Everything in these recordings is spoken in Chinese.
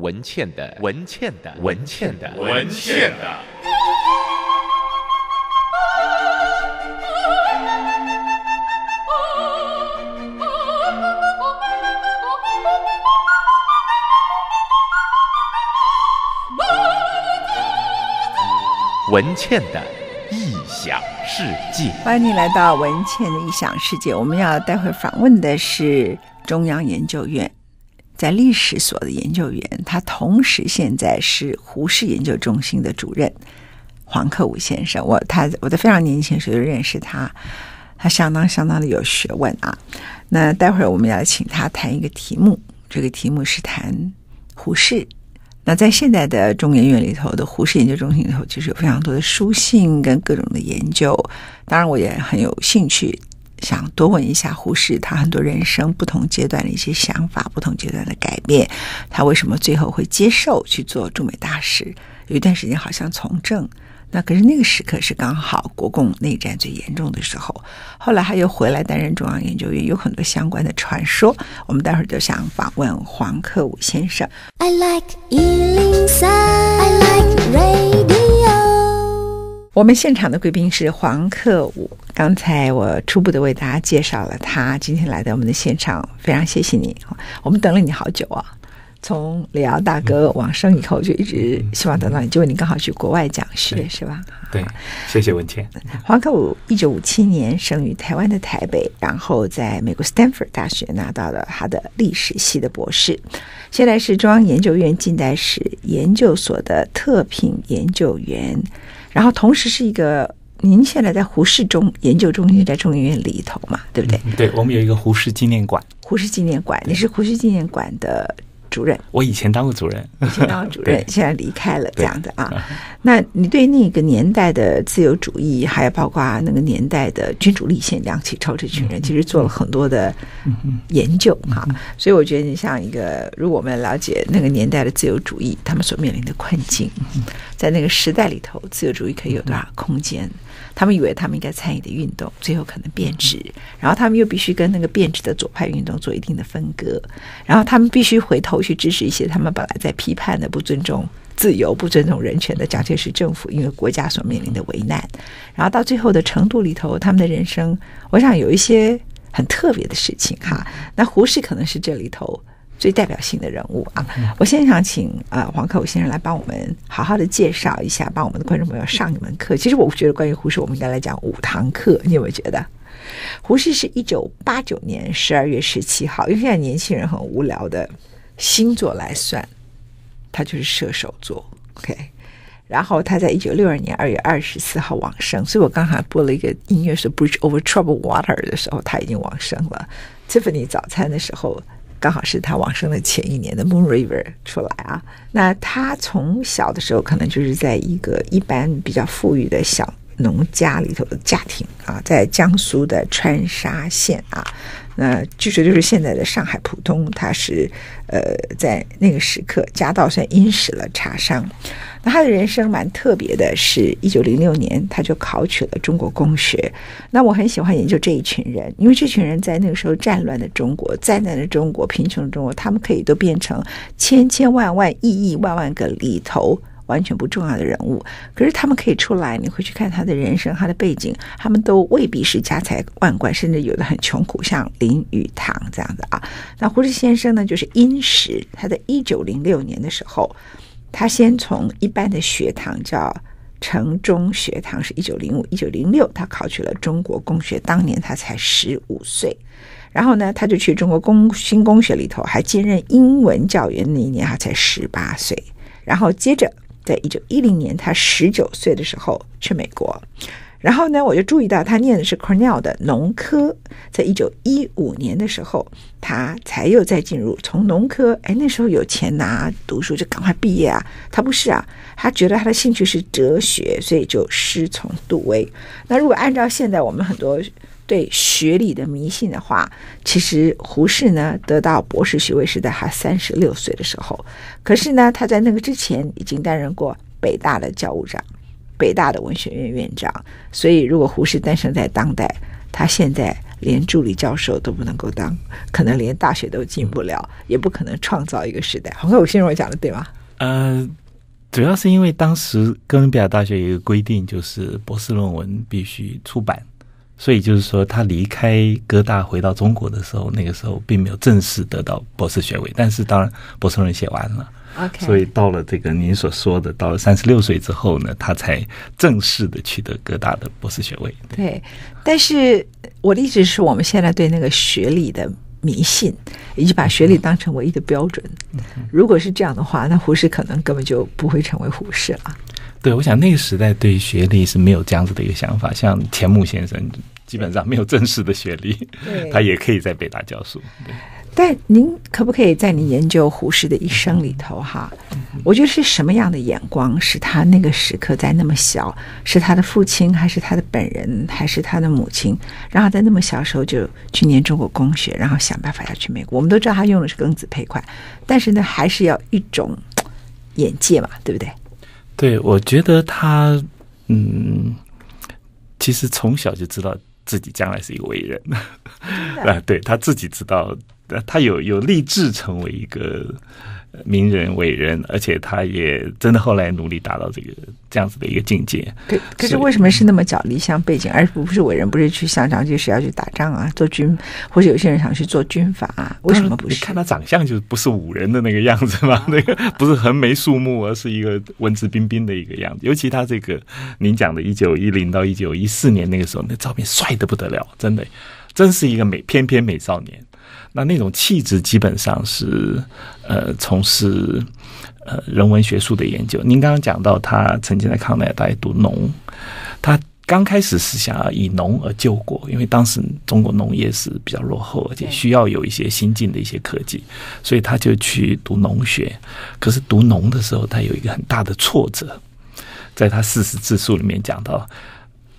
文倩的文倩的文倩的文倩的。文倩的异想世界，欢迎你来到文倩的异想世界。我们要待会访问的是中央研究院在历史所的研究员，他同时现在是胡适研究中心的主任黄克武先生。我他我在非常年轻时候就认识他，他相当相当的有学问啊。那待会儿我们要请他谈一个题目，这个题目是谈胡适。那在现在的中研院里头的胡适研究中心里头，其实有非常多的书信跟各种的研究。当然，我也很有兴趣，想多问一下胡适他很多人生不同阶段的一些想法，不同阶段的改变，他为什么最后会接受去做驻美大使？有一段时间好像从政。那可是那个时刻是刚好国共内战最严重的时候，后来他又回来担任中央研究院，有很多相关的传说。我们待会儿就想访问黄克武先生。I like 103, I like radio。我们现场的贵宾是黄克武，刚才我初步的为大家介绍了他，今天来到我们的现场，非常谢谢你，我们等了你好久啊。从李敖大哥往生以后，就一直希望等到你，结果你刚好去国外讲学，是吧？对，谢谢文倩。黄克武一九五七年生于台湾的台北，然后在美国斯坦福大学拿到了他的历史系的博士，现在是中央研究院近代史研究所的特聘研究员，然后同时是一个您现在在胡适中研究中心在中医院里头嘛，对不对？对，我们有一个胡适纪念馆。胡适纪念馆，你是胡适纪念馆的。主任，我以前当过主任，以前当过主任，现在离开了，这样的啊。那你对那个年代的自由主义，还有包括那个年代的君主立宪、梁启超这群人，其实做了很多的研究哈。所以我觉得，你像一个，如果我们了解那个年代的自由主义，他们所面临的困境，在那个时代里头，自由主义可以有多少空间？他们以为他们应该参与的运动，最后可能变质，然后他们又必须跟那个变质的左派运动做一定的分割，然后他们必须回头去支持一些他们本来在批判的不尊重自由、不尊重人权的蒋介石政府，因为国家所面临的危难，然后到最后的程度里头，他们的人生，我想有一些很特别的事情哈。那胡适可能是这里头。最代表性的人物啊，我现在想请啊、呃、黄克武先生来帮我们好好的介绍一下，帮我们的观众朋友上一门课。其实我觉得关于胡适，我们应该来讲五堂课。你有没有觉得？胡适是一九八九年十二月十七号，因为现在年轻人很无聊的星座来算，他就是射手座。OK，然后他在一九六二年二月二十四号往生，所以我刚才播了一个音乐是《Bridge Over Troubled Water》的时候，他已经往生了。Tiffany 早餐的时候。刚好是他往生的前一年的《Moon River》出来啊，那他从小的时候可能就是在一个一般比较富裕的小农家里头的家庭啊，在江苏的川沙县啊。那据说就是现在的上海浦东，他是呃在那个时刻家道算殷实了茶商。那他的人生蛮特别的，是一九零六年他就考取了中国公学。那我很喜欢研究这一群人，因为这群人在那个时候战乱的中国、灾难的中国、贫穷的中国，他们可以都变成千千万万、亿亿万万个里头。完全不重要的人物，可是他们可以出来，你会去看他的人生、他的背景，他们都未必是家财万贯，甚至有的很穷苦，像林语堂这样的啊。那胡适先生呢，就是殷实。他在一九零六年的时候，他先从一般的学堂叫城中学堂，是一九零五、一九零六，他考取了中国公学，当年他才十五岁。然后呢，他就去中国公新公学里头，还兼任英文教员，那一年他才十八岁。然后接着。在一九一零年，他十九岁的时候去美国，然后呢，我就注意到他念的是 Cornell 的农科。在一九一五年的时候，他才又再进入从农科，哎，那时候有钱拿，读书就赶快毕业啊。他不是啊，他觉得他的兴趣是哲学，所以就师从杜威。那如果按照现在我们很多。对学历的迷信的话，其实胡适呢得到博士学位是在他三十六岁的时候。可是呢，他在那个之前已经担任过北大的教务长、北大的文学院院长。所以，如果胡适诞生在当代，他现在连助理教授都不能够当，可能连大学都进不了，也不可能创造一个时代。黄克武先生我讲的对吗？呃，主要是因为当时哥伦比亚大学有一个规定，就是博士论文必须出版，所以就是说他离开哥大回到中国的时候，那个时候并没有正式得到博士学位，但是当然博士论文写完了。Okay. 所以到了这个您所说的，到了三十六岁之后呢，他才正式的取得哥大的博士学位。对，对，但是我的意思是我们现在对那个学历的迷信，以及把学历当成唯一的标准。嗯、如果是这样的话，那胡适可能根本就不会成为胡适了。对，我想那个时代对学历是没有这样子的一个想法。像钱穆先生，基本上没有正式的学历，他也可以在北大教书。对。但您可不可以在你研究胡适的一生里头，哈，我觉得是什么样的眼光使他那个时刻在那么小，是他的父亲，还是他的本人，还是他的母亲，然后在那么小时候就去念中国公学，然后想办法要去美国。我们都知道他用的是庚子赔款，但是呢，还是要一种眼界嘛，对不对？对，我觉得他，嗯，其实从小就知道自己将来是一个伟人，啊，对，他自己知道。他有有立志成为一个名人伟人，而且他也真的后来努力达到这个这样子的一个境界。可可是为什么是那么讲理想背景，而不是伟人？不是去上场就是要去打仗啊，做军，或者有些人想去做军阀啊？为什么不是？你看他长相就不是武人的那个样子嘛，那个不是横眉竖目，而是一个文质彬彬的一个样子。尤其他这个您讲的1910到1914年那个时候，那照片帅的不得了，真的，真是一个美翩翩美少年。那那种气质基本上是，呃，从事呃人文学术的研究。您刚刚讲到他曾经在康奈尔大学读农，他刚开始是想要以农而救国，因为当时中国农业是比较落后，而且需要有一些新进的一些科技，所以他就去读农学。可是读农的时候，他有一个很大的挫折，在他四十自述里面讲到。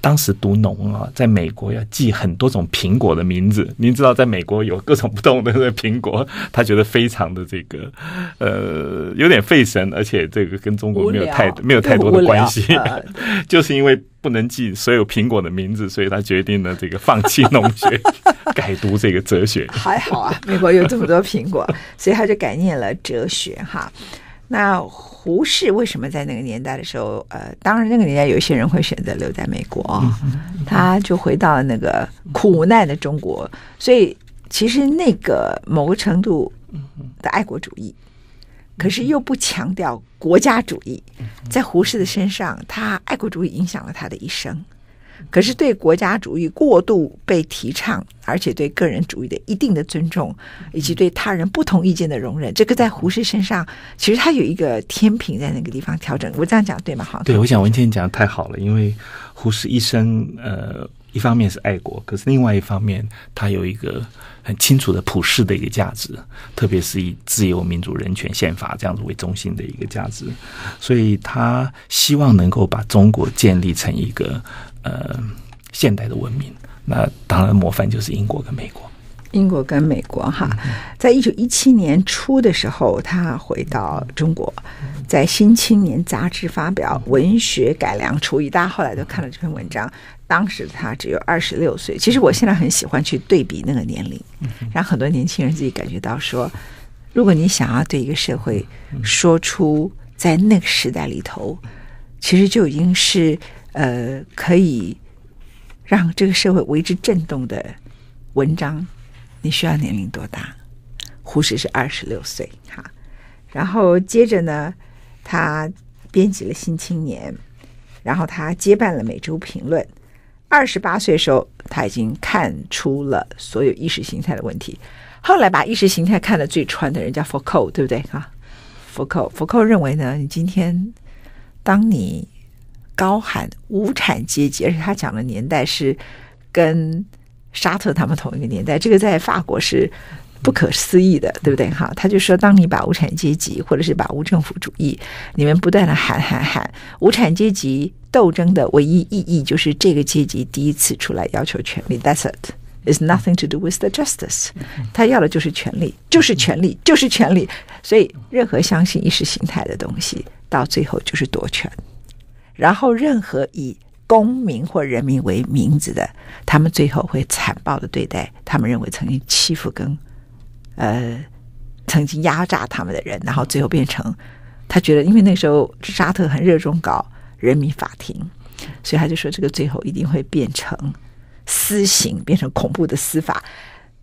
当时读农啊，在美国要记很多种苹果的名字。您知道，在美国有各种不同的这个苹果，他觉得非常的这个呃有点费神，而且这个跟中国没有太 没有太多的关系。就是因为不能记所有苹果的名字，所以他决定了这个放弃农学，改读这个哲学。还好啊，美国有这么多苹果，所以他就改念了哲学哈。那胡适为什么在那个年代的时候，呃，当然那个年代有一些人会选择留在美国，他就回到了那个苦难的中国，所以其实那个某个程度的爱国主义，可是又不强调国家主义，在胡适的身上，他爱国主义影响了他的一生。可是对国家主义过度被提倡，而且对个人主义的一定的尊重，以及对他人不同意见的容忍，这个在胡适身上，其实他有一个天平在那个地方调整。我这样讲对吗？好，对，我想文倩讲的太好了，因为胡适一生，呃，一方面是爱国，可是另外一方面，他有一个很清楚的普世的一个价值，特别是以自由、民主、人权、宪法这样子为中心的一个价值，所以他希望能够把中国建立成一个。呃，现代的文明，那当然模范就是英国跟美国。英国跟美国哈，在一九一七年初的时候，他回到中国，在《新青年》杂志发表《文学改良刍议》，大家后来都看了这篇文章。当时他只有二十六岁。其实我现在很喜欢去对比那个年龄，让很多年轻人自己感觉到说，如果你想要对一个社会说出在那个时代里头，其实就已经是。呃，可以让这个社会为之震动的文章，你需要年龄多大？胡适是二十六岁哈，然后接着呢，他编辑了《新青年》，然后他接办了《每周评论》。二十八岁的时候，他已经看出了所有意识形态的问题。后来把意识形态看得最穿的人叫福柯，对不对？哈，福柯，福柯认为呢，你今天当你。高喊无产阶级，而且他讲的年代是跟沙特他们同一个年代，这个在法国是不可思议的，对不对？哈，他就说，当你把无产阶级或者是把无政府主义，你们不断的喊喊喊，无产阶级斗争的唯一意义就是这个阶级第一次出来要求权利。That's it. Is nothing to do with the justice. 他要的就是权利，就是权利，就是权利。所以，任何相信意识形态的东西，到最后就是夺权。然后，任何以公民或人民为名字的，他们最后会残暴的对待他们认为曾经欺负跟呃曾经压榨他们的人，然后最后变成他觉得，因为那时候沙特很热衷搞人民法庭，所以他就说这个最后一定会变成私刑，变成恐怖的司法。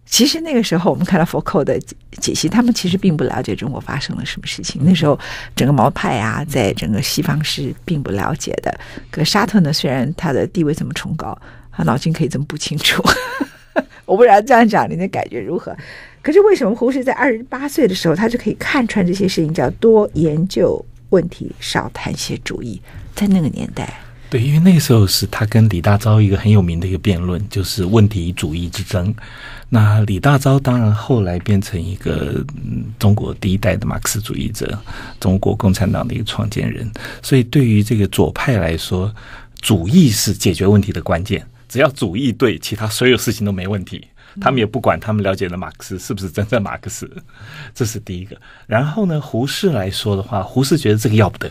其实那个时候，我们看到福寇的解析，他们其实并不了解中国发生了什么事情。那时候，整个毛派啊，在整个西方是并不了解的。可沙特呢，虽然他的地位这么崇高，他脑筋可以这么不清楚。我不知道这样讲，您的感觉如何？可是为什么胡适在二十八岁的时候，他就可以看穿这些事情，叫多研究问题，少谈些主义？在那个年代，对，因为那个时候是他跟李大钊一个很有名的一个辩论，就是问题主义之争。那李大钊当然后来变成一个中国第一代的马克思主义者，中国共产党的一个创建人。所以对于这个左派来说，主义是解决问题的关键。只要主义对，其他所有事情都没问题。他们也不管他们了解的马克思是不是真正马克思，这是第一个。然后呢，胡适来说的话，胡适觉得这个要不得。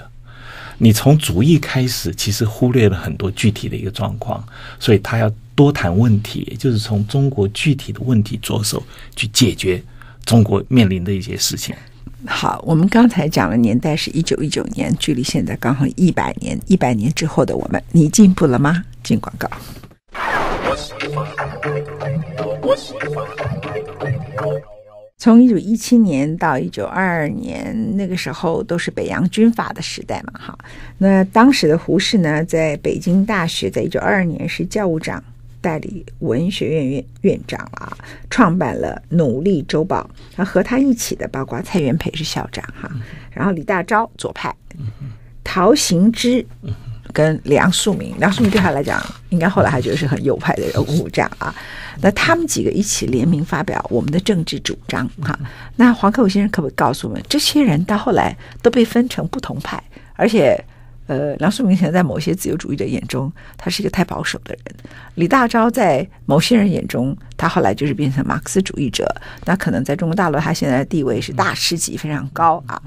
你从主义开始，其实忽略了很多具体的一个状况，所以他要多谈问题，也就是从中国具体的问题着手去解决中国面临的一些事情。好，我们刚才讲的年代是一九一九年，距离现在刚好一百年。一百年之后的我们，你进步了吗？进广告。从一九一七年到一九二二年，那个时候都是北洋军阀的时代嘛，哈。那当时的胡适呢，在北京大学，在一九二二年是教务长，代理文学院院院长啊，创办了《努力周报》。那和他一起的包括蔡元培是校长哈，然后李大钊左派，陶行知。跟梁漱溟，梁漱溟对他来讲，应该后来还觉得是很右派的人物，这样啊。那他们几个一起联名发表我们的政治主张，哈。那黄克武先生可不可以告诉我们，这些人到后来都被分成不同派，而且，呃，梁漱溟现在在某些自由主义的眼中，他是一个太保守的人；李大钊在某些人眼中，他后来就是变成马克思主义者。那可能在中国大陆，他现在的地位是大师级，非常高啊。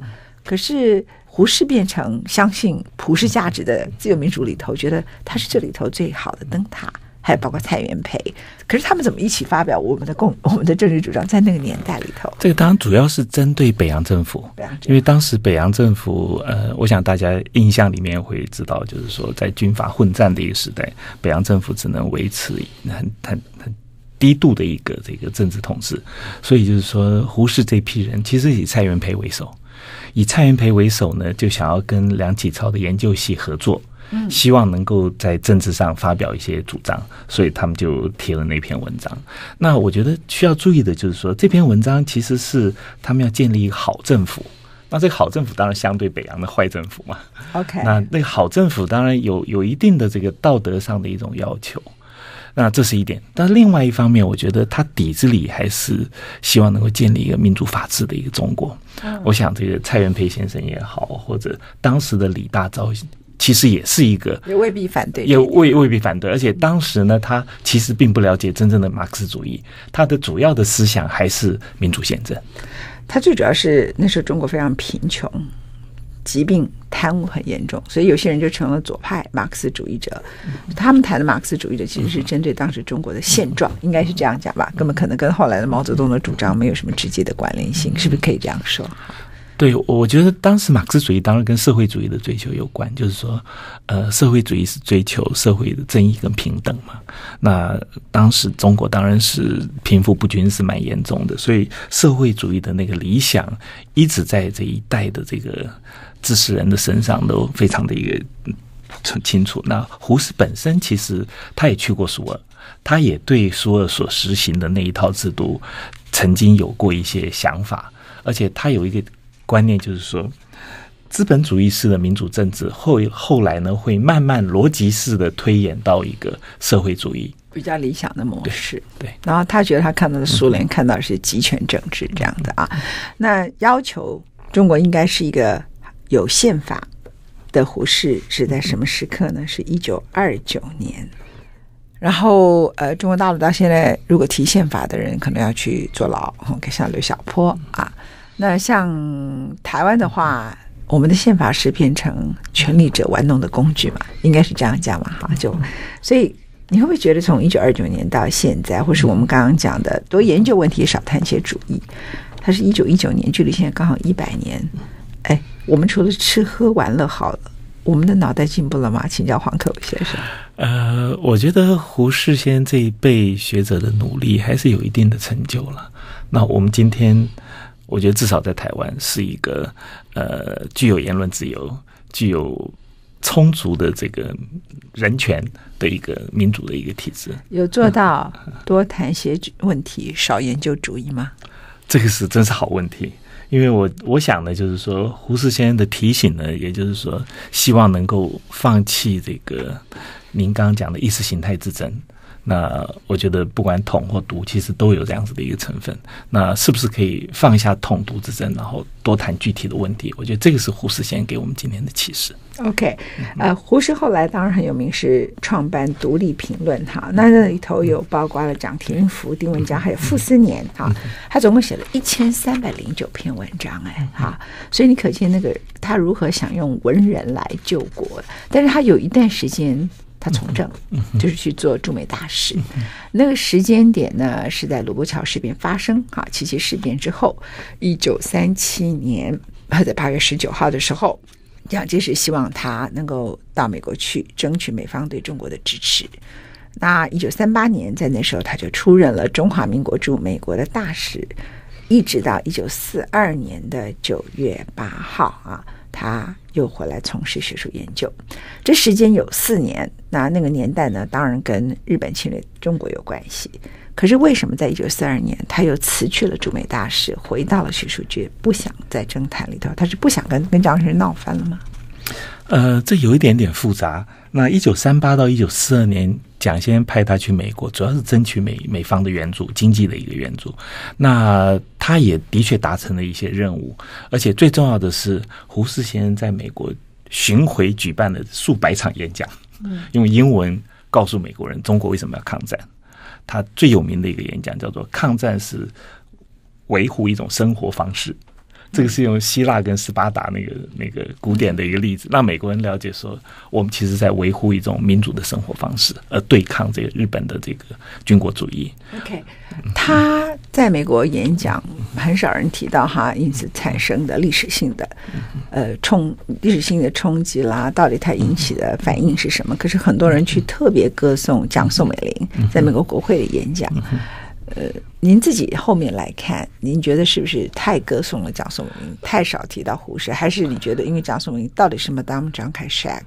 可是。胡适变成相信普世价值的自由民主里头，觉得他是这里头最好的灯塔，还有包括蔡元培。可是他们怎么一起发表我们的共 我们的政治主张？在那个年代里头，这个当然主要是针对北洋政府，因为当时北洋政府，呃，我想大家印象里面会知道，就是说在军阀混战的一个时代，北洋政府只能维持很很很低度的一个这个政治统治，所以就是说胡适这批人其实以蔡元培为首。以蔡元培为首呢，就想要跟梁启超的研究系合作，嗯希望能够在政治上发表一些主张，所以他们就贴了那篇文章。那我觉得需要注意的就是说，这篇文章其实是他们要建立一个好政府。那这个好政府当然相对北洋的坏政府嘛。OK，那那个好政府当然有有一定的这个道德上的一种要求。那这是一点，但另外一方面，我觉得他底子里还是希望能够建立一个民主法治的一个中国。嗯、我想，这个蔡元培先生也好，或者当时的李大钊，其实也是一个也未必反对，也未未必反对。而且当时呢，他其实并不了解真正的马克思主义，他的主要的思想还是民主宪政。他最主要是那时候中国非常贫穷。疾病、贪污很严重，所以有些人就成了左派马克思主义者。他们谈的马克思主义者其实是针对当时中国的现状，应该是这样讲吧？根本可能跟后来的毛泽东的主张没有什么直接的关联性，是不是可以这样说？对，我觉得当时马克思主义当然跟社会主义的追求有关，就是说，呃，社会主义是追求社会的正义跟平等嘛。那当时中国当然是贫富不均是蛮严重的，所以社会主义的那个理想一直在这一代的这个。知识人的身上都非常的一个很清楚。那胡适本身其实他也去过苏俄，他也对苏俄所实行的那一套制度曾经有过一些想法，而且他有一个观念，就是说资本主义式的民主政治后后来呢会慢慢逻辑式的推演到一个社会主义比较理想的模式。对，然后他觉得他看到的苏联看到的是集权政治这样的啊，那要求中国应该是一个。有宪法的胡适是在什么时刻呢？是一九二九年。然后，呃，中国大陆到现在，如果提宪法的人，可能要去坐牢，像刘小波啊。那像台湾的话，我们的宪法是变成权力者玩弄的工具嘛？应该是这样讲嘛？哈，就所以你会不会觉得从一九二九年到现在，或是我们刚刚讲的多研究问题少谈些主义，它是一九一九年，距离现在刚好一百年。哎，我们除了吃喝玩乐好了，我们的脑袋进步了吗？请教黄克武先生。呃，我觉得胡适先这一辈学者的努力还是有一定的成就了。那我们今天。我觉得至少在台湾是一个呃具有言论自由、具有充足的这个人权的一个民主的一个体制。有做到多谈些问题，少研究主义吗？这个是真是好问题，因为我我想呢，就是说胡适先生的提醒呢，也就是说希望能够放弃这个您刚刚讲的意识形态之争。那我觉得不管统或独，其实都有这样子的一个成分。那是不是可以放下统独之争，然后多谈具体的问题？我觉得这个是胡适先给我们今天的启示。OK，呃，胡适后来当然很有名，是创办《独立评论》哈。那那里头有包括了蒋廷福、丁文江，还有傅斯年哈。他总共写了一千三百零九篇文章，哎哈。所以你可见那个他如何想用文人来救国。但是他有一段时间。他从政，就是去做驻美大使。那个时间点呢，是在卢沟桥事变发生啊，七七事变之后，一九三七年，在八月十九号的时候，蒋介石希望他能够到美国去，争取美方对中国的支持。那一九三八年，在那时候他就出任了中华民国驻美国的大使，一直到一九四二年的九月八号啊。他又回来从事学术研究，这时间有四年。那那个年代呢，当然跟日本侵略中国有关系。可是为什么在一九四二年，他又辞去了驻美大使，回到了学术界，不想在政坛里头？他是不想跟跟张学闹翻了吗？呃，这有一点点复杂。那一九三八到一九四二年，蒋先生派他去美国，主要是争取美美方的援助，经济的一个援助。那他也的确达成了一些任务，而且最重要的是，胡适先生在美国巡回举办了数百场演讲，用英文告诉美国人中国为什么要抗战。他最有名的一个演讲叫做“抗战是维护一种生活方式”。这个是用希腊跟斯巴达那个那个古典的一个例子，让美国人了解说，我们其实在维护一种民主的生活方式，而对抗这个日本的这个军国主义。OK，他在美国演讲很少人提到哈，因此产生的历史性的呃冲历史性的冲击啦，到底他引起的反应是什么？可是很多人去特别歌颂蒋宋美龄在美国国会的演讲。呃，您自己后面来看，您觉得是不是太歌颂了蒋宋美龄，太少提到胡适？还是你觉得，因为蒋宋美龄到底是 madam 张凯 Shack，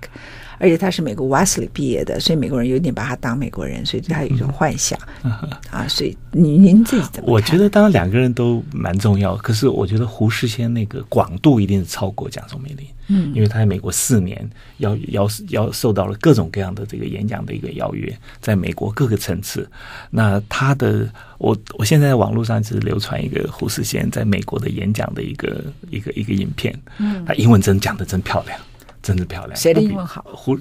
而且他是美国 Wesley 毕业的，所以美国人有点把他当美国人，所以对他有一种幻想、嗯、啊。所以您您自己怎么看？我觉得当然两个人都蛮重要，可是我觉得胡适先那个广度一定是超过蒋宋美龄。嗯，因为他在美国四年，要要要受到了各种各样的这个演讲的一个邀约，在美国各个层次。那他的，我我现在在网络上只是流传一个胡适先在美国的演讲的一个一个一个影片。嗯，他英文真讲的真漂亮，真的漂亮。谁的英文好？胡，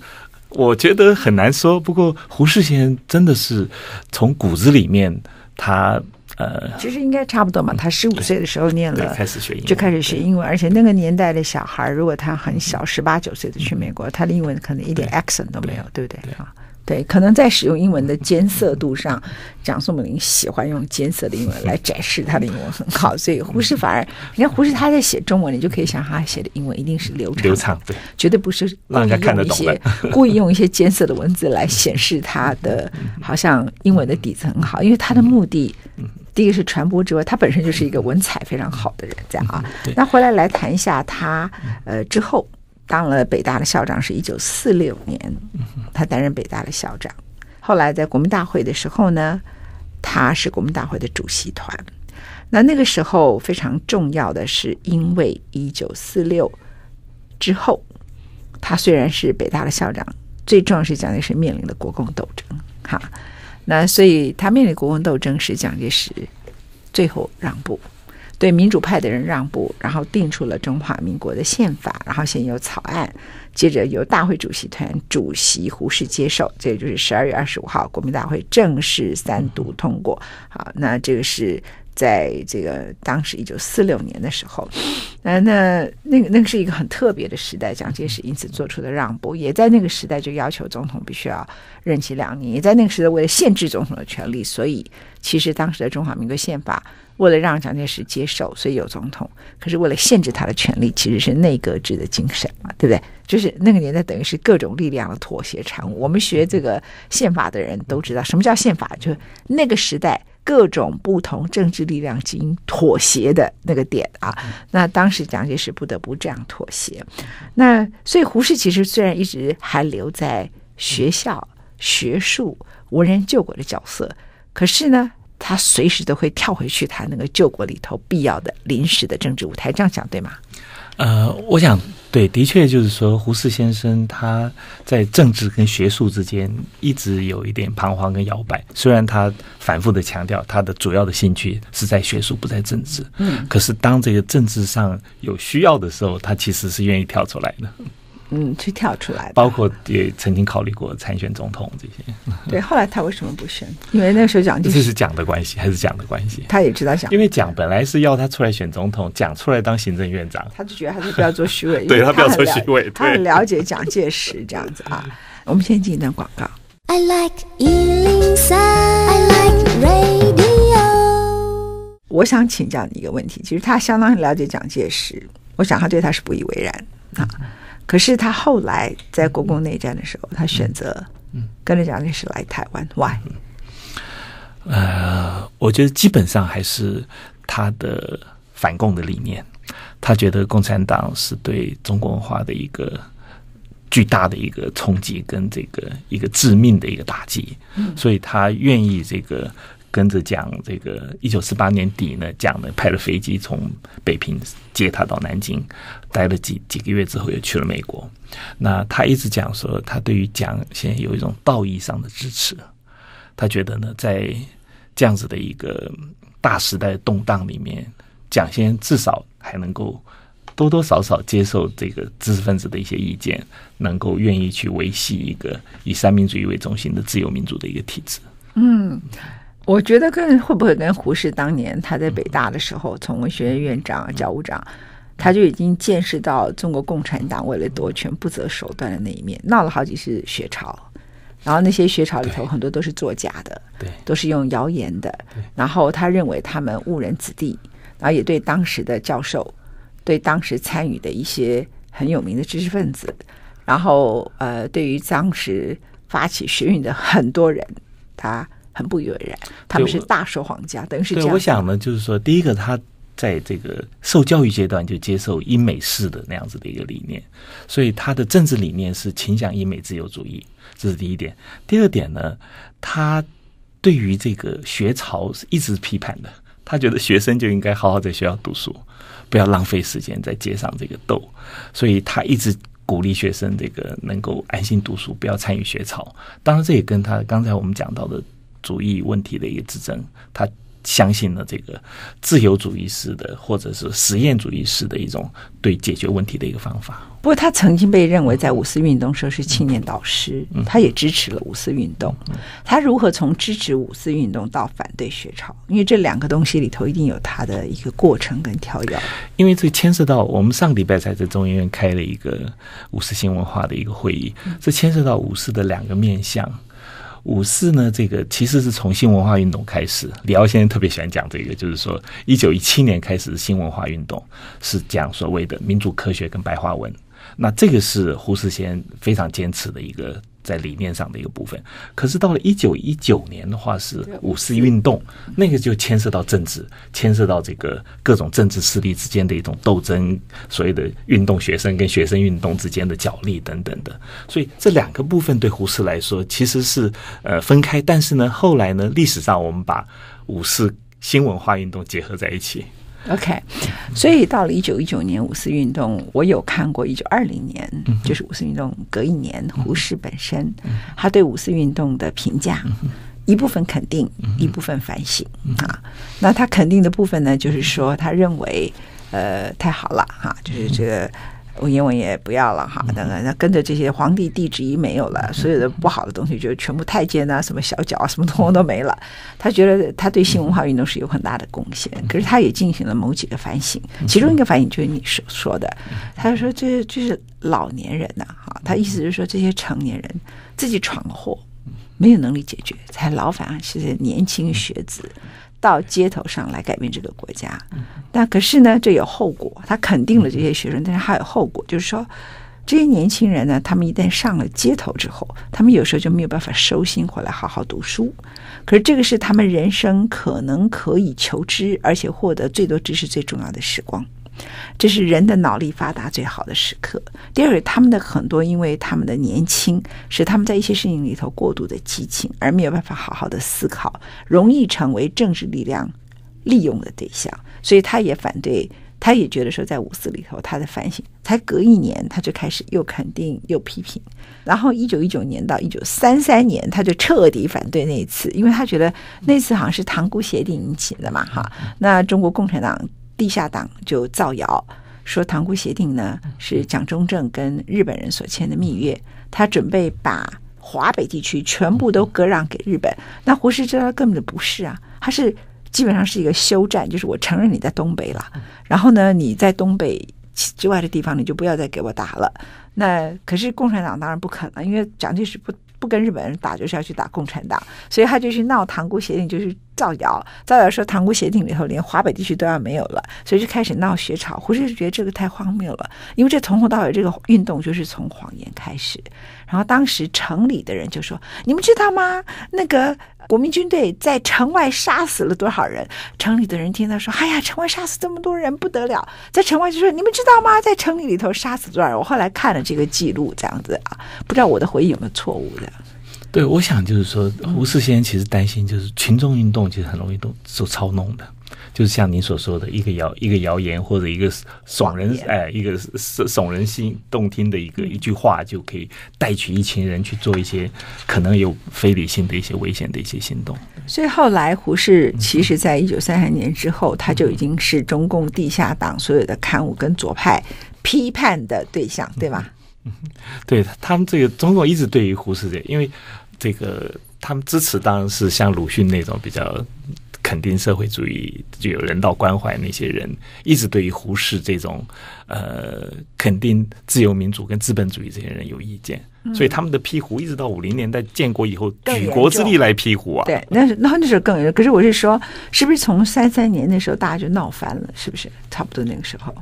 我觉得很难说。不过胡适先生真的是从骨子里面他。呃，其实应该差不多嘛。他十五岁的时候念了，开始学英文，就开始学英文。而且那个年代的小孩，如果他很小，十八九岁的去美国，他的英文可能一点 accent 都没有，对不对？啊，对，可能在使用英文的艰涩度上，蒋宋美龄喜欢用艰涩的英文来展示他的英文很好。所以胡适反而，你看胡适他在写中文，你就可以想他写的英文一定是流畅，流畅，对，绝对不是让人家看得懂的，故意用一些艰涩的文字来显示他的好像英文的底子很好，因为他的目的。第一个是传播之外，他本身就是一个文采非常好的人，这样啊。那回来来谈一下他，呃，之后当了北大的校长，是一九四六年，他担任北大的校长。后来在国民大会的时候呢，他是国民大会的主席团。那那个时候非常重要的是，因为一九四六之后，他虽然是北大的校长，最重要是蒋介石面临的国共斗争，哈。那所以他面临国共斗争是，蒋介石最后让步，对民主派的人让步，然后定出了中华民国的宪法，然后先有草案，接着由大会主席团主席胡适接受，这也就是十二月二十五号国民大会正式三读通过。好，那这个是在这个当时一九四六年的时候，那那那个那个是一个很特别的时代，蒋介石因此做出的让步，也在那个时代就要求总统必须要任期两年，也在那个时代为了限制总统的权利，所以其实当时的中华民国宪法为了让蒋介石接受，所以有总统，可是为了限制他的权力，其实是内阁制的精神嘛，对不对？就是那个年代等于是各种力量的妥协产物。我们学这个宪法的人都知道，什么叫宪法？就是那个时代。各种不同政治力量进行妥协的那个点啊，那当时蒋介石不得不这样妥协。那所以胡适其实虽然一直还留在学校、学术、文人救国的角色，可是呢，他随时都会跳回去他那个救国里头必要的临时的政治舞台。这样讲对吗？呃，我想对，的确就是说，胡适先生他在政治跟学术之间一直有一点彷徨跟摇摆。虽然他反复的强调他的主要的兴趣是在学术，不在政治。嗯，可是当这个政治上有需要的时候，他其实是愿意跳出来的。嗯，去跳出来，包括也曾经考虑过参选总统这些。对，后来他为什么不选？因为那个时候蒋介石，这是蒋的关系还是蒋的关系？他也知道蒋，因为蒋本来是要他出来选总统，蒋出来当行政院长，他就觉得还是 不要做虚伪，对他不要做虚伪，他很了解蒋介石这样子啊。我们先进一段广告。I like 103, I like radio。我想请教你一个问题，其实他相当了解蒋介石，我想他对他是不以为然啊。可是他后来在国共内战的时候，他选择跟着蒋介石来台湾。Why？呃，我觉得基本上还是他的反共的理念。他觉得共产党是对中国文化的一个巨大的一个冲击，跟这个一个致命的一个打击。所以他愿意这个。跟着蒋，这个一九四八年底呢，蒋呢派了飞机从北平接他到南京，待了几几个月之后，又去了美国。那他一直讲说，他对于蒋现在有一种道义上的支持。他觉得呢，在这样子的一个大时代的动荡里面，蒋先至少还能够多多少少接受这个知识分子的一些意见，能够愿意去维系一个以三民主义为中心的自由民主的一个体制。嗯。我觉得跟会不会跟胡适当年他在北大的时候，从文学院院长、教务长，他就已经见识到中国共产党为了夺权不择手段的那一面，闹了好几次学潮，然后那些学潮里头很多都是作假的，对，都是用谣言的，然后他认为他们误人子弟，然后也对当时的教授，对当时参与的一些很有名的知识分子，然后呃，对于当时发起学运的很多人，他。很不以为然，他们是大说谎家，等于是这样。对，我想呢，就是说，第一个，他在这个受教育阶段就接受英美式的那样子的一个理念，所以他的政治理念是倾向英美自由主义，这是第一点。第二点呢，他对于这个学潮是一直批判的，他觉得学生就应该好好在学校读书，不要浪费时间在街上这个斗，所以他一直鼓励学生这个能够安心读书，不要参与学潮。当然，这也跟他刚才我们讲到的。主义问题的一个指证，他相信了这个自由主义式的或者是实验主义式的一种对解决问题的一个方法。不过，他曾经被认为在五四运动时候是青年导师，他也支持了五四运动。他如何从支持五四运动到反对学潮？因为这两个东西里头一定有他的一个过程跟跳跃。因为这牵涉到我们上礼拜才在中研院开了一个五四新文化的一个会议，这牵涉到五四的两个面向。五四呢，这个其实是从新文化运动开始。李敖先生特别喜欢讲这个，就是说，一九一七年开始新文化运动是讲所谓的民主科学跟白话文。那这个是胡适先生非常坚持的一个。在理念上的一个部分，可是到了一九一九年的话，是五四运动，那个就牵涉到政治，牵涉到这个各种政治势力之间的一种斗争，所谓的运动学生跟学生运动之间的角力等等的，所以这两个部分对胡适来说其实是呃分开，但是呢，后来呢，历史上我们把五四新文化运动结合在一起。OK，所以到了一九一九年五四运动，我有看过一九二零年，就是五四运动隔一年，胡适本身他对五四运动的评价，一部分肯定，一部分反省啊。那他肯定的部分呢，就是说他认为呃太好了哈，就是这个文言文也不要了哈，等等，那跟着这些皇帝帝制一没有了，所有的不好的东西就全部太监啊，什么小脚啊，什么通通都没了。他觉得他对新文化运动是有很大的贡献，可是他也进行了某几个反省，其中一个反省就是你所说的，他就说这这是老年人呐，哈，他意思是说这些成年人自己闯祸，没有能力解决，才劳烦这些年轻学子。到街头上来改变这个国家，但可是呢，这有后果。他肯定了这些学生，但是还有后果，就是说，这些年轻人呢，他们一旦上了街头之后，他们有时候就没有办法收心回来好好读书。可是这个是他们人生可能可以求知，而且获得最多知识最重要的时光。这是人的脑力发达最好的时刻。第二，他们的很多，因为他们的年轻，使他们在一些事情里头过度的激情，而没有办法好好的思考，容易成为政治力量利用的对象。所以，他也反对，他也觉得说，在五四里头，他的反省才隔一年，他就开始又肯定又批评。然后，一九一九年到一九三三年，他就彻底反对那一次，因为他觉得那次好像是塘沽协定引起的嘛，哈。那中国共产党。地下党就造谣说，塘沽协定呢是蒋中正跟日本人所签的蜜月，他准备把华北地区全部都割让给日本。那胡适知道根本就不是啊，他是基本上是一个休战，就是我承认你在东北了，然后呢你在东北之外的地方你就不要再给我打了。那可是共产党当然不肯了，因为蒋介石不不跟日本人打，就是要去打共产党，所以他就去闹塘沽协定，就是。造谣，造谣说塘沽协定里头连华北地区都要没有了，所以就开始闹学潮。胡适就觉得这个太荒谬了，因为这从头到尾这个运动就是从谎言开始。然后当时城里的人就说：“你们知道吗？那个国民军队在城外杀死了多少人？”城里的人听到说：“哎呀，城外杀死这么多人不得了！”在城外就说：“你们知道吗？在城里里头杀死多少人？”我后来看了这个记录，这样子啊，不知道我的回忆有没有错误的。对，我想就是说，胡适先生其实担心，就是群众运动其实很容易都受操弄的，就是像您所说的一个谣一个谣言或者一个耸人哎一个耸人心动听的一个一句话，就可以带取一群人去做一些可能有非理性的一些危险的一些行动。所以后来胡适其实在一九三三年之后，他就已经是中共地下党所有的刊物跟左派批判的对象，对吧？嗯，对他们这个中共一直对于胡适这，因为。这个他们支持当然是像鲁迅那种比较肯定社会主义、具有人道关怀那些人，一直对于胡适这种呃肯定自由民主跟资本主义这些人有意见，嗯、所以他们的批胡一直到五零年代建国以后，举国之力来批胡啊。对，那是那那时候更严重。可是我是说，是不是从三三年那时候大家就闹翻了？是不是差不多那个时候？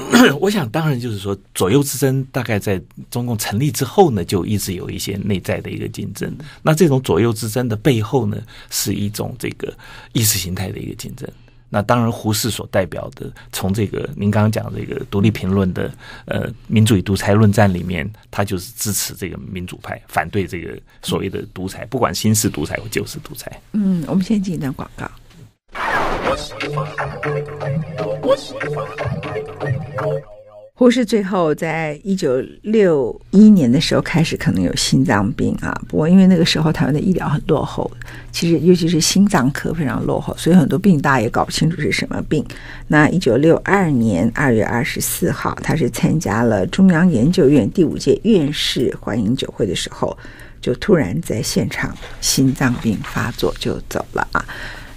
我想，当然就是说，左右之争大概在中共成立之后呢，就一直有一些内在的一个竞争。那这种左右之争的背后呢，是一种这个意识形态的一个竞争。那当然，胡适所代表的，从这个您刚刚讲这个独立评论的呃民主与独裁论战里面，他就是支持这个民主派，反对这个所谓的独裁，不管新式独裁或旧式独裁。嗯，我们先进一段广告。胡适最后在一九六一年的时候开始可能有心脏病啊，不过因为那个时候台湾的医疗很落后，其实尤其是心脏科非常落后，所以很多病大家也搞不清楚是什么病。那一九六二年二月二十四号，他是参加了中央研究院第五届院士欢迎酒会的时候，就突然在现场心脏病发作就走了啊。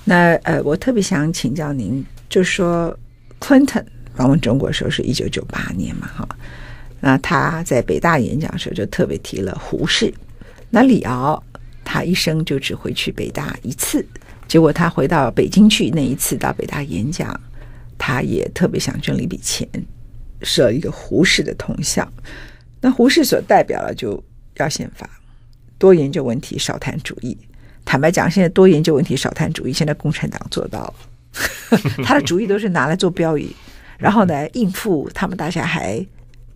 那呃，我特别想请教您，就说，Clinton 访问中国的时候是一九九八年嘛，哈，那他在北大演讲的时候就特别提了胡适。那李敖他一生就只回去北大一次，结果他回到北京去那一次到北大演讲，他也特别想捐了一笔钱，设一个胡适的铜像。那胡适所代表的就要宪法，多研究问题，少谈主义。坦白讲，现在多研究问题，少谈主义。现在共产党做到了，他的主义都是拿来做标语，然后呢，应付他们大家还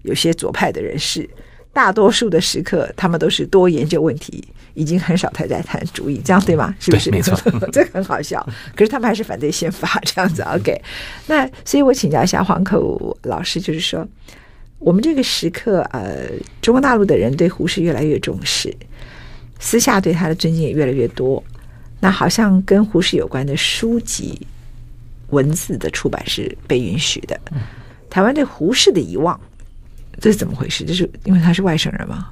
有些左派的人士。大多数的时刻，他们都是多研究问题，已经很少太在谈主义，这样对吗？是不是？没错，这个很好笑。可是他们还是反对宪法这样子。OK，那所以我请教一下黄克武老师，就是说，我们这个时刻，呃，中国大陆的人对胡适越来越重视。私下对他的尊敬也越来越多，那好像跟胡适有关的书籍、文字的出版是被允许的。台湾对胡适的遗忘这是怎么回事？就是因为他是外省人吗？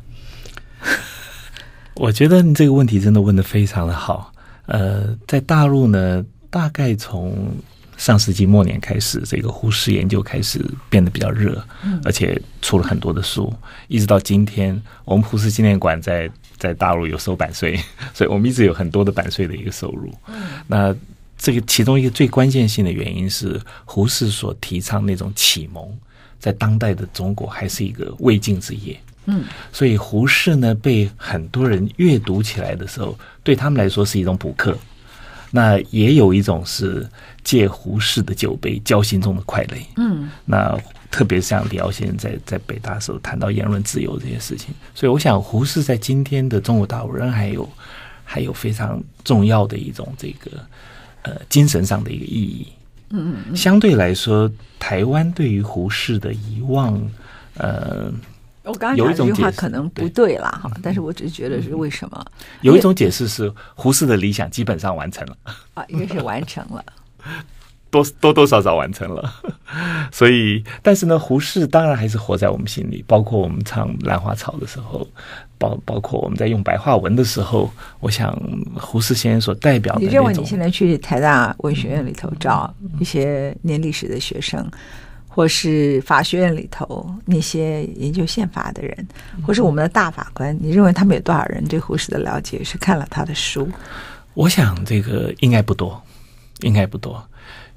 我觉得你这个问题真的问的非常的好。呃，在大陆呢，大概从上世纪末年开始，这个胡适研究开始变得比较热，而且出了很多的书，一直到今天，我们胡适纪念馆在在大陆有收版税，所以我们一直有很多的版税的一个收入。那这个其中一个最关键性的原因是胡适所提倡那种启蒙，在当代的中国还是一个未竟之业。嗯，所以胡适呢，被很多人阅读起来的时候，对他们来说是一种补课。那也有一种是借胡适的酒杯浇心中的快垒。嗯，那特别像李敖先生在在北大的时候谈到言论自由这些事情，所以我想胡适在今天的中国大陆仍还有还有非常重要的一种这个呃精神上的一个意义。嗯嗯，相对来说，台湾对于胡适的遗忘，呃。我刚刚讲这句话可能不对啦，哈，但是我只是觉得是为什么？有一种解释是胡适的理想基本上完成了啊，应该是完成了，多多多少少完成了。所以，但是呢，胡适当然还是活在我们心里，包括我们唱《兰花草》的时候，包包括我们在用白话文的时候，我想胡适先生所代表的。你认为你现在去台大文学院里头找一些念历史的学生？或是法学院里头那些研究宪法的人，或是我们的大法官，你认为他们有多少人对胡适的了解是看了他的书？我想这个应该不多，应该不多。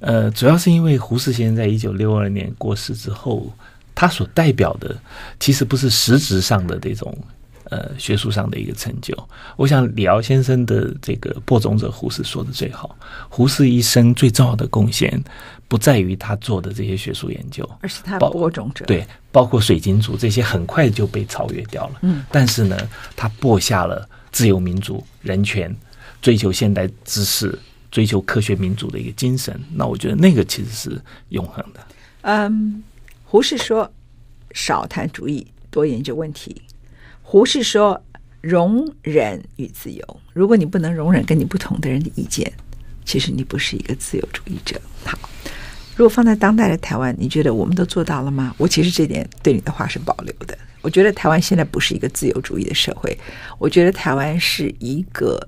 呃，主要是因为胡适先生在一九六二年过世之后，他所代表的其实不是实质上的这种呃学术上的一个成就。我想李敖先生的这个播种者胡适说的最好，胡适一生最重要的贡献。不在于他做的这些学术研究，而是他播种者。对，包括水晶族这些，很快就被超越掉了。嗯，但是呢，他播下了自由民主、人权、追求现代知识、追求科学民主的一个精神。那我觉得那个其实是永恒的。嗯，胡适说少谈主义，多研究问题。胡适说容忍与自由。如果你不能容忍跟你不同的人的意见，其实你不是一个自由主义者。好。如果放在当代的台湾，你觉得我们都做到了吗？我其实这点对你的话是保留的。我觉得台湾现在不是一个自由主义的社会，我觉得台湾是一个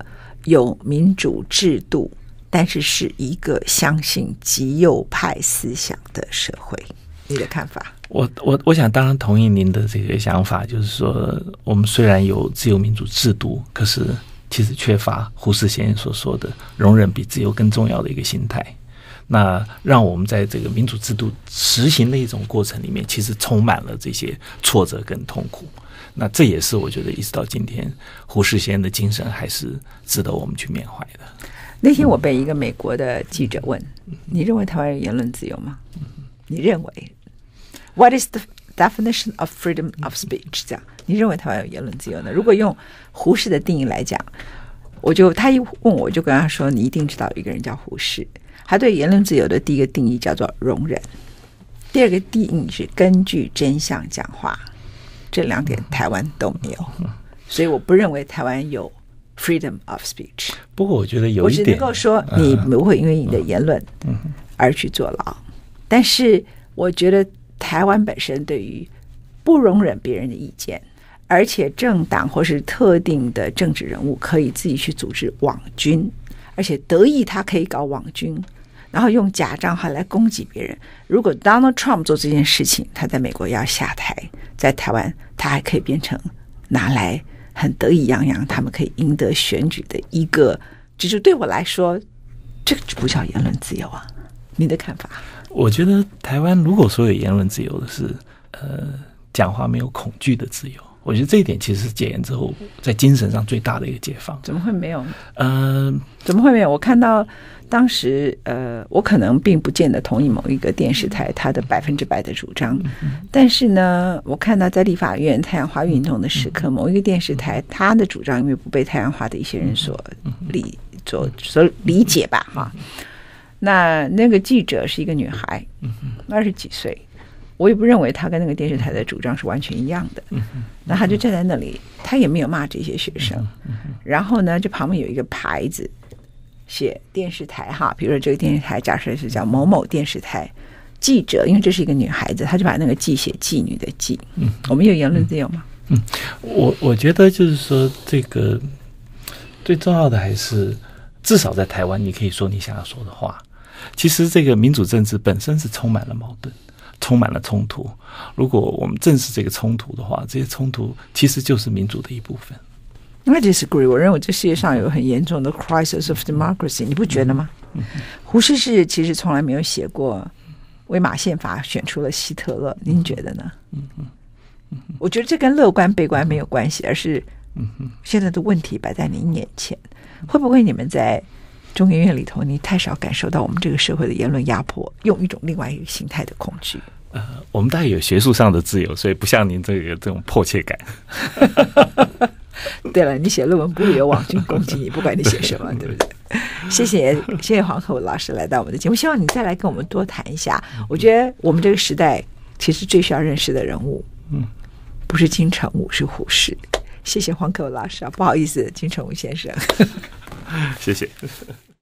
有民主制度，但是是一个相信极右派思想的社会。你的看法？我我我想当然同意您的这个想法，就是说我们虽然有自由民主制度，可是其实缺乏胡适先生所说的容忍比自由更重要的一个心态。那让我们在这个民主制度实行的一种过程里面，其实充满了这些挫折跟痛苦。那这也是我觉得一直到今天，胡适先生的精神还是值得我们去缅怀的。那天我被一个美国的记者问：“你认为台湾有言论自由吗？”你认为？What is the definition of freedom of speech？这样，你认为台湾有言论自由呢？如果用胡适的定义来讲，我就他一问我就跟他说：“你一定知道有一个人叫胡适。”他对言论自由的第一个定义叫做容忍，第二个定义是根据真相讲话，这两点台湾都没有，所以我不认为台湾有 freedom of speech。不过我觉得有一点，我只能够说你不会因为你的言论而去坐牢，但是我觉得台湾本身对于不容忍别人的意见，而且政党或是特定的政治人物可以自己去组织网军，而且得意他可以搞网军。然后用假账号来攻击别人。如果 Donald Trump 做这件事情，他在美国要下台，在台湾他还可以变成拿来很得意洋洋，他们可以赢得选举的一个。就是对我来说，这个不叫言论自由啊！你的看法？我觉得台湾如果说有言论自由的是，呃，讲话没有恐惧的自由。我觉得这一点其实是戒烟之后在精神上最大的一个解放。怎么会没有？嗯、呃，怎么会没有？我看到。当时，呃，我可能并不见得同意某一个电视台他的百分之百的主张，但是呢，我看到在立法院太阳花运动的时刻，某一个电视台他的主张因为不被太阳花的一些人所理所所理解吧，哈。那那个记者是一个女孩，二十几岁，我也不认为他跟那个电视台的主张是完全一样的。那他就站在那里，他也没有骂这些学生，然后呢，这旁边有一个牌子。写电视台哈，比如说这个电视台，假设是叫某某电视台，记者，因为这是一个女孩子，她就把那个“记”写妓女的“妓”。嗯，我们有言论自由吗？嗯，我我觉得就是说，这个最重要的还是，至少在台湾，你可以说你想要说的话。其实，这个民主政治本身是充满了矛盾，充满了冲突。如果我们正视这个冲突的话，这些冲突其实就是民主的一部分。I disagree，我认为这世界上有很严重的 crisis of democracy，你不觉得吗？嗯、胡适是其实从来没有写过《威玛宪法》，选出了希特勒，您觉得呢？嗯。嗯。我觉得这跟乐观悲观没有关系，而是现在的问题摆在您眼前，会不会你们在中研院里头，你太少感受到我们这个社会的言论压迫，用一种另外一个形态的恐惧？呃，我们大概有学术上的自由，所以不像您这个这种迫切感。对了，你写论文不会有网军攻击你，不管你写什么，对不对？谢谢谢谢黄克文老师来到我们的节目，希望你再来跟我们多谈一下。我觉得我们这个时代其实最需要认识的人物，嗯。不是金城武，是胡适。谢谢黄可老师啊，不好意思，金城武先生。谢谢。